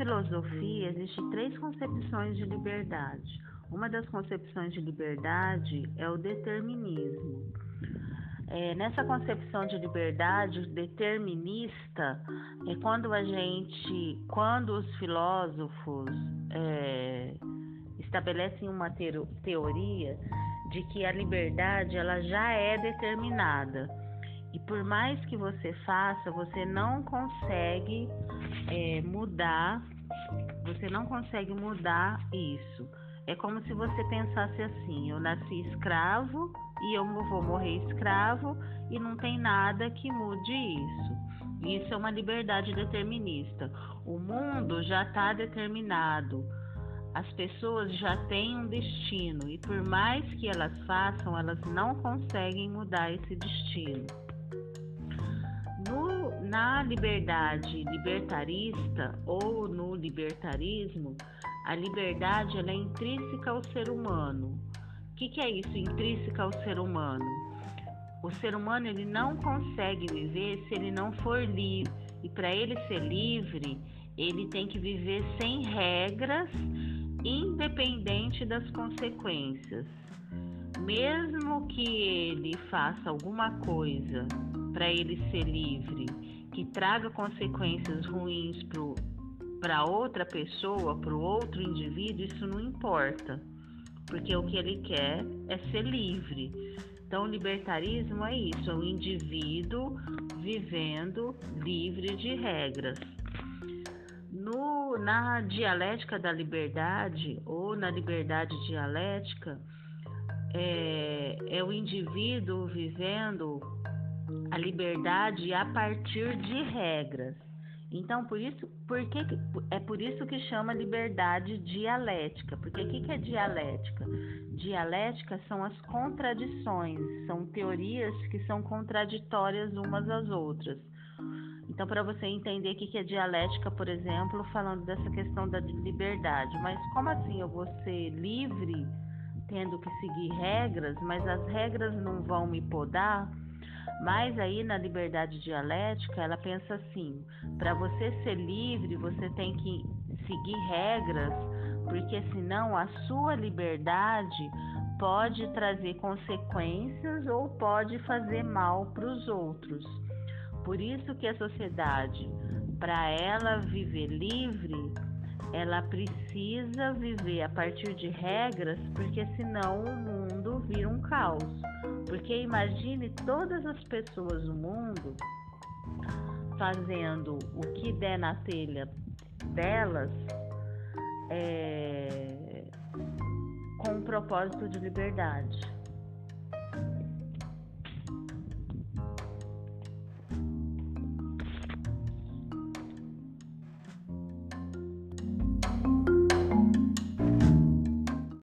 filosofia existem três concepções de liberdade. Uma das concepções de liberdade é o determinismo. É, nessa concepção de liberdade determinista é quando a gente, quando os filósofos é, estabelecem uma teoria de que a liberdade ela já é determinada e por mais que você faça, você não consegue é, mudar, você não consegue mudar isso. É como se você pensasse assim: eu nasci escravo e eu vou morrer escravo e não tem nada que mude isso. Isso é uma liberdade determinista. O mundo já está determinado. As pessoas já têm um destino e por mais que elas façam, elas não conseguem mudar esse destino. Na liberdade libertarista ou no libertarismo, a liberdade é intrínseca ao ser humano. O que, que é isso, intrínseca ao ser humano? O ser humano ele não consegue viver se ele não for livre. E para ele ser livre, ele tem que viver sem regras, independente das consequências. Mesmo que ele faça alguma coisa para ele ser livre, que traga consequências ruins para outra pessoa, para o outro indivíduo, isso não importa, porque o que ele quer é ser livre. Então, o libertarismo é isso: é o indivíduo vivendo livre de regras. No, na dialética da liberdade, ou na liberdade dialética, é, é o indivíduo vivendo a liberdade a partir de regras. Então, por isso, por que, é por isso que chama liberdade dialética. Porque o que, que é dialética? Dialética são as contradições, são teorias que são contraditórias umas às outras. Então, para você entender o que, que é dialética, por exemplo, falando dessa questão da liberdade, mas como assim eu vou ser livre tendo que seguir regras, mas as regras não vão me podar? Mas aí na liberdade dialética, ela pensa assim: para você ser livre, você tem que seguir regras, porque senão a sua liberdade pode trazer consequências ou pode fazer mal para os outros. Por isso que a sociedade, para ela viver livre, ela precisa viver a partir de regras, porque senão o mundo vira um caos. Porque imagine todas as pessoas do mundo fazendo o que der na telha delas é, com um propósito de liberdade.